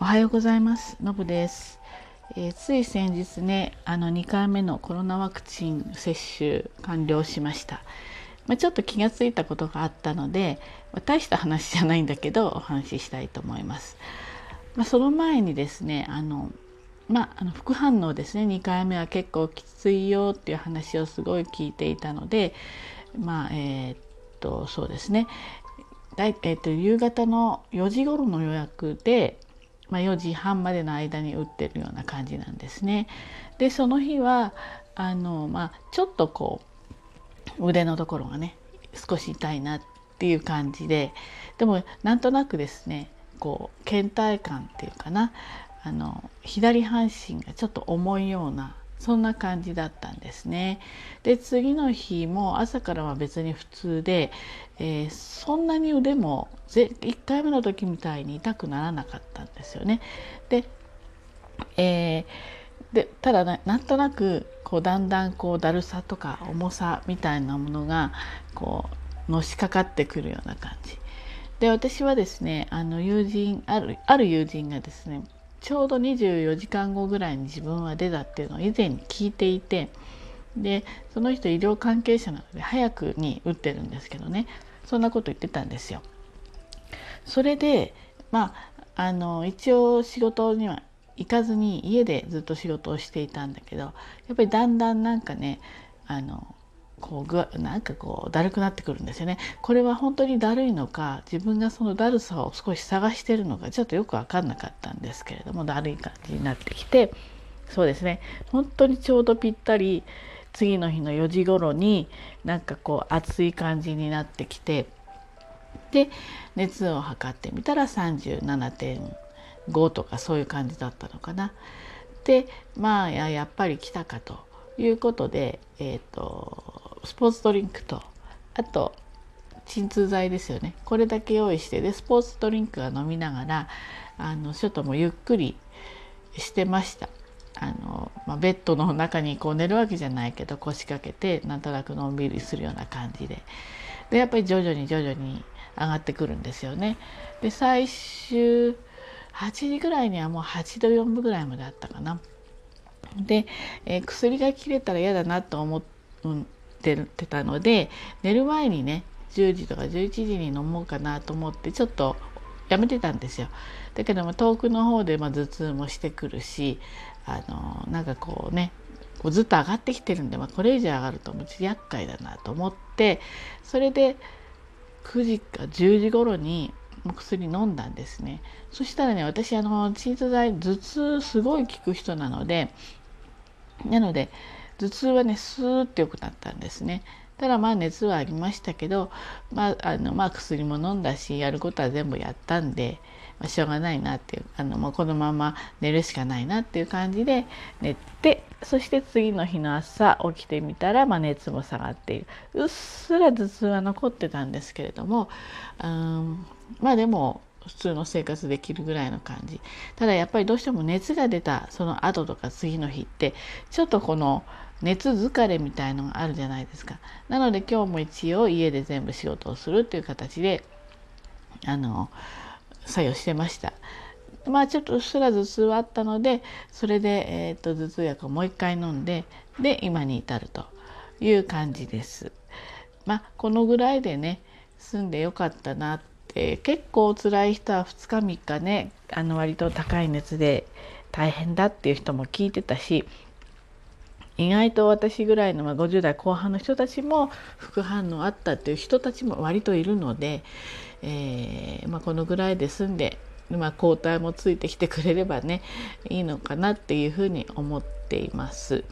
おはようございます。のぶです、えー、つい先日ねあの2回目のコロナワクチン接種完了しました、まあ、ちょっと気がついたことがあったので、まあ、大した話じゃないんだけどお話ししたいと思います、まあ、その前にですねあのまあ、あの副反応ですね。2回目は結構きついよっていう話をすごい聞いていたのでまあえー、っとそうですね。だい、えー、っと夕方の4時頃の予約でまあ、4時半までの間に打ってるような感じなんですね。でその日はあの、まあ、ちょっとこう腕のところがね少し痛いなっていう感じででもなんとなくですねこう倦怠感っていうかなあの左半身がちょっと重いようなそんな感じだったんですね。で次の日も朝からは別に普通で、えー、そんなに腕も1回目の時みたいに痛くならなかったんですよね。で,、えー、でただなんとなくこうだんだんこうだるさとか重さみたいなものがこうのしかかってくるような感じ。で私はですねあの友人あるある友人がですねちょうど24時間後ぐらいに自分は出たっていうのを以前に聞いていてでその人医療関係者なので早くに打ってるんですけどねそんなこと言ってたんですよ。それでまああの一応仕事には行かずに家でずっと仕事をしていたんだけどやっぱりだんだんなんかねあのこうなんかこうだるくなってくるんですよね。これは本当にだるいのか自分がそのだるさを少し探してるのかちょっとよく分かんなかったんですけれどもだるい感じになってきてそうですね本当にちょうどぴったり次の日の4時頃になんかこう暑い感じになってきてで熱を測ってみたら37.5とかそういう感じだったのかな。でまあやっぱり来たかということで、えーとスポーツドリンクとあと鎮痛剤ですよねこれだけ用意してでスポーツドリンクは飲みながらあのちょっともゆっくりしてました。あのまあ、ベッドの中にこう寝るわけじゃないけど腰掛けてなんとなくのんびりするような感じででやっぱり徐々に徐々に上がってくるんですよね。で最終8時ぐらいにはもう8度4分ぐらいまであったかな。で、えー、薬が切れたら嫌だなと思ってたので寝る前にね10時とか11時に飲もうかなと思ってちょっとやめてたんですよ。だけども遠くの方でま頭痛もしてくるしあのなんかこうねこうずっと上がってきてるんで、まあ、これ以上上がるともう厄介だなと思ってそれで9時か10時頃に薬飲んだんですねそしたらね私あの鎮痛剤頭痛すごい効く人なのでなので頭痛はねスーッて良くなったんですね。ただまあ熱はありましたけど、まああのまあ、薬も飲んだしやることは全部やったんで、まあ、しょうがないなっていうあのもうこのまま寝るしかないなっていう感じで寝てそして次の日の朝起きてみたら、まあ、熱も下がっている。うっすら頭痛は残ってたんですけれどもうんまあでも普通の生活できるぐらいの感じ。ただやっぱりどうしても熱が出たその後とか次の日ってちょっとこの熱疲れみたいのがあるじゃないですか。なので今日も一応家で全部仕事をするっていう形であの作用してました。まあちょっとうっすら頭痛はあったのでそれで、えーと、頭痛薬をもう一回飲んでで今に至るという感じです。まあこのぐらいでね済んでよかったなって結構辛い人は2日3日ねあの割と高い熱で大変だっていう人も聞いてたし意外と私ぐらいの、50代後半の人たちも副反応あったっていう人たちも割といるので、えー、まあ、このぐらいで済んで、まあ、抗体もついてきてくれればねいいのかなっていうふうに思っています。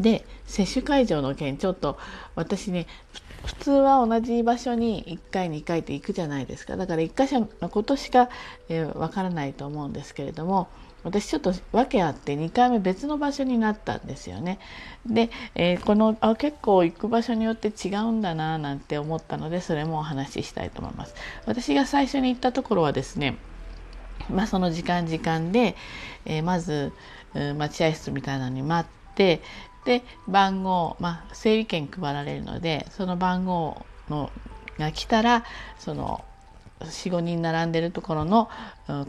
で接種会場の件ちょっと私ね普通は同じ場所に1回2回って行くじゃないですかだから1箇所のことしかわ、えー、からないと思うんですけれども私ちょっと訳あって2回目別の場所になったんですよね。で、えー、このあ結構行く場所によって違うんだななんて思ったのでそれもお話ししたいと思います。私が最初に行ったところはですねまあ、その時間時間で、えー、まず待合室みたいなのに待ってで番号、まあ、整理券配られるのでその番号のが来たらその45人並んでるところの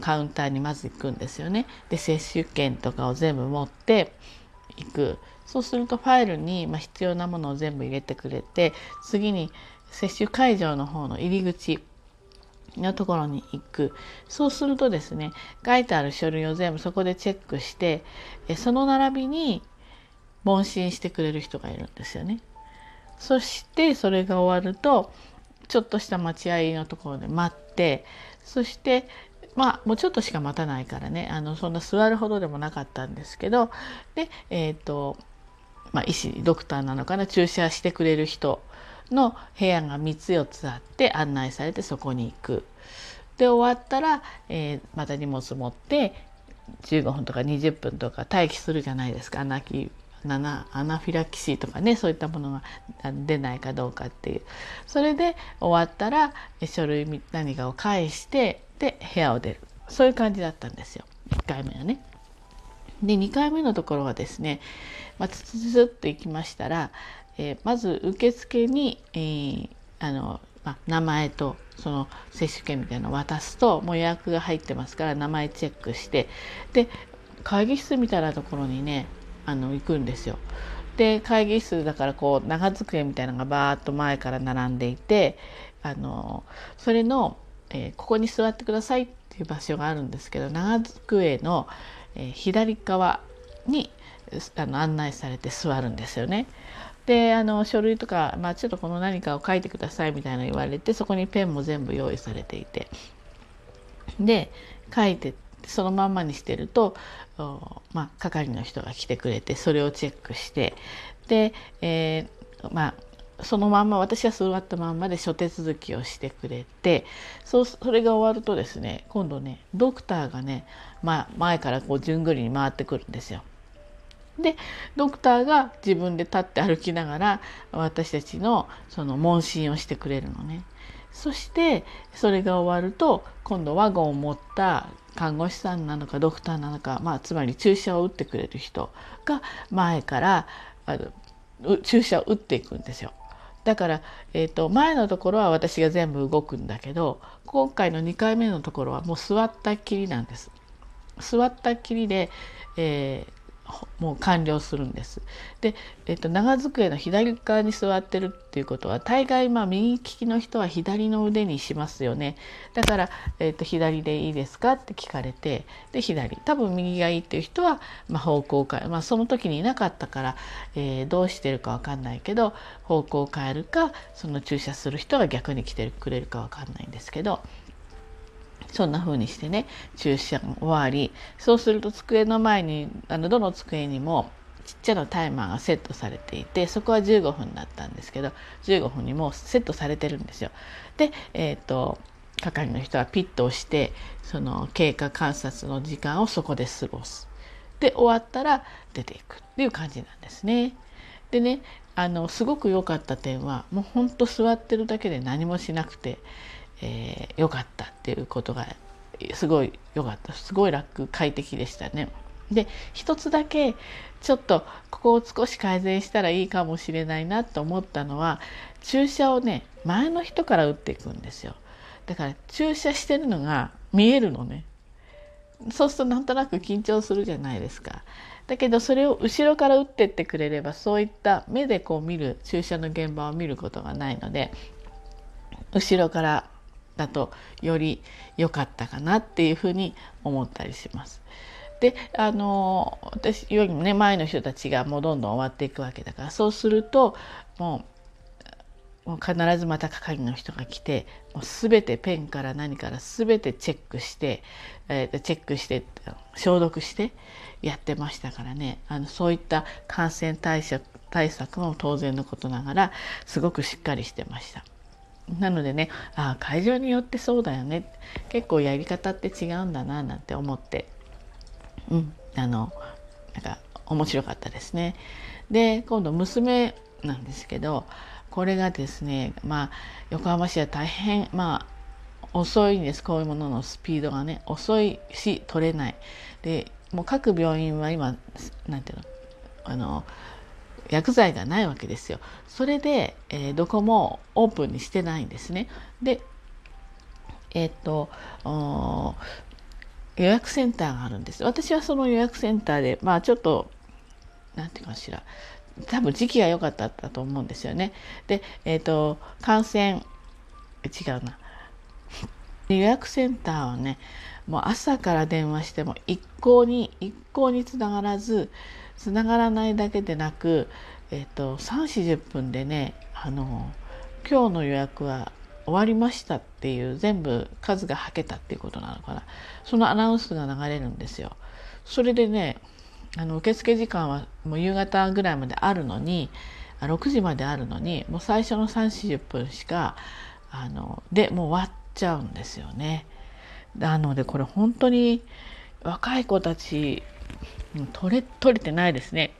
カウンターにまず行くんですよね。で接種券とかを全部持っていくそうするとファイルに、必要なものを全部入れてくれて次に接種会場の方の入り口のところに行くそうするとですね書いてある書類を全部そこでチェックしてその並びに問診してくれる人がいるんですよね。そしてそれが終わるとちょっとした待合のところで待ってそしてまあもうちょっとしか待たないからねあのそんな座るほどでもなかったんですけどでえっ、ー、と、まあ、医師ドクターなのかな注射してくれる人の部屋が3つ4つあって案内されてそこに行く。で終わったら、えー、また荷物持って15分とか20分とか待機するじゃないですか泣き7アナフィラキシーとかねそういったものが出ないかどうかっていう。それで終わったら書類何かを返してで部屋を出る。そういう感じだったんですよ。1回目はね。で2回目のところはですね、まあ、つつつっと行きましたら、えー、まず受付に、えー、あのまあ、名前とその接種券みたいなのを渡すともう予約が入ってますから名前チェックしてで会議室みたいなところにねあの行くんですよ。で会議室だからこう長机みたいなのがバーッと前から並んでいてあのそれの、えー、ここに座ってくださいっていう場所があるんですけど長机の、えー、左側にあの案内されて座るんですよね。であの書類とか、まあ、ちょっとこの何かを書いてくださいみたいな言われてそこにペンも全部用意されていてで書いてそのまんまにしてると、まあ、係の人が来てくれてそれをチェックしてで、えー、まあそのまんま私は座ったまんまで諸手続きをしてくれてそそれが終わるとですね今度ねドクターがね、まあ、前からこう順繰りに回ってくるんですよ。でドクターが自分で立って歩きながら私たちのその問診をしてくれるのね。そしてそれが終わると今度ワゴンを持った看護師さんなのかドクターなのか、まあ、つまり注射を打ってくれる人が前からあの注射を打っていくんですよ。だから、えーと、前のところは私が全部動くんだけど今回の2回目のところはもう座ったっきりなんです。座ったっきりで、えーもう完了するんです。で、えっと、長机の左側に座ってるっていうことは大概まあ右利きの人は左の腕にしますよね。だから、えっと、左でいいですかって聞かれてで左多分右がいいっていう人は、まあ、方向変えまあその時にいなかったから、えー、どうしてるか分かんないけど方向を変えるかその注射する人が逆に来てくれるか分かんないんですけど。そんな風にしてね注射が終わりそうすると机の前にあのどの机にもちっちゃなタイマーがセットされていてそこは15分だったんですけど15分にもうセットされてるんですよ。で、えーと、係の人はピッと押してその経過観察の時間をそこで過ごす。で終わったら出ていくっていう感じなんですね。でねあのすごく良かった点はもうほんと座ってるだけで何もしなくてえー、よかったっていうことがすごい良かったすごい楽快適でしたね。で一つだけちょっとここを少し改善したらいいかもしれないなと思ったのは注射をね前の人から打っていくんですよ。だから注射してるのが見えるのね。そうするとなんとなく緊張するじゃないですか。だけどそれを後ろから打ってってくれればそういった目でこう見る注射の現場を見ることがないので後ろからだとより良かったかなっていうふうに思ったりします。であの私よりもね前の人たちがもうどんどん終わっていくわけだからそうするともうもう必ずまた係の人が来てもう全てペンから何から全てチェックして、えー、チェックして消毒してやってましたからねあのそういった感染対策対策も当然のことながらすごくしっかりしてました。なのでねあ会場によってそうだよね結構やり方って違うんだななんて思ってうんあのなんか面白かったですね。で今度娘なんですけどこれがですねまあ横浜市は大変まあ遅いんですこういうもののスピードがね遅いし取れない。でもう各病院は今何ていうのあの薬剤がないわけですよ。それで、えー、どこもオープンにしてないんですね。でえっ、と予約センターがあるんです私はその予約センターでまあちょっと何て言うかしら多分時期が良かったと思うんですよね。で、えっ、ー、と感染違うな予約センターはねもう朝から電話しても一向に一向につながらずつながらないだけでなく、えーと、3 4 0分でねあの今日の予約は終わりましたっていう全部数がはけたっていうことなのかなそのアナウンスが流れるんですよ。それでねあの受付時間はもう夕方ぐらいまであるのに6時まであるのにもう最初の3 4 0分しかあのでもう終わっちゃうんですよね。なのでこれ本当に若い子たち取れ取れてないですね。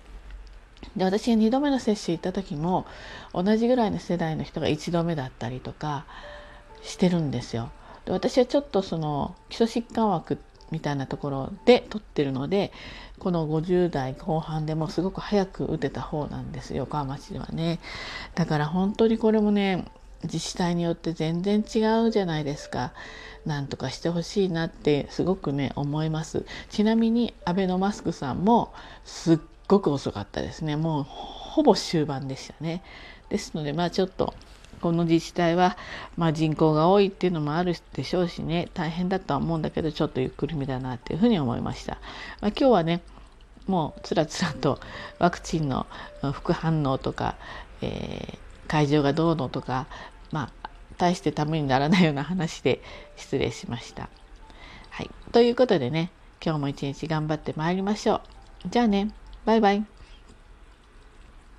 で私が2度目の接種行った時も同じぐらいの世代の人が1度目だったりとかしてるんですよ。で私はちょっとその基礎疾患枠みたいなところで取ってるのでこの50代後半でもすごく早く打てた方なんです横浜市ではね。だから本当にこれもね自治体によって全然違うじゃないですか。なんとかしてほしいなってすごくね思います。ちなみにアベノマスクさんもすっごく遅かったですね。もうほぼ終盤でしたね。ですのでまあちょっとこの自治体は、まあ、人口が多いっていうのもあるでしょうしね大変だとは思うんだけどちょっとゆっくりめだなっていうふうに思いました。まあ、今日はねもうつらつらとワクチンの副反応とか、えー、会場がどうのとかまあ大してためにならないような話で失礼しました。はい、ということでね今日も一日頑張ってまいりましょう。じゃあねバイバイ。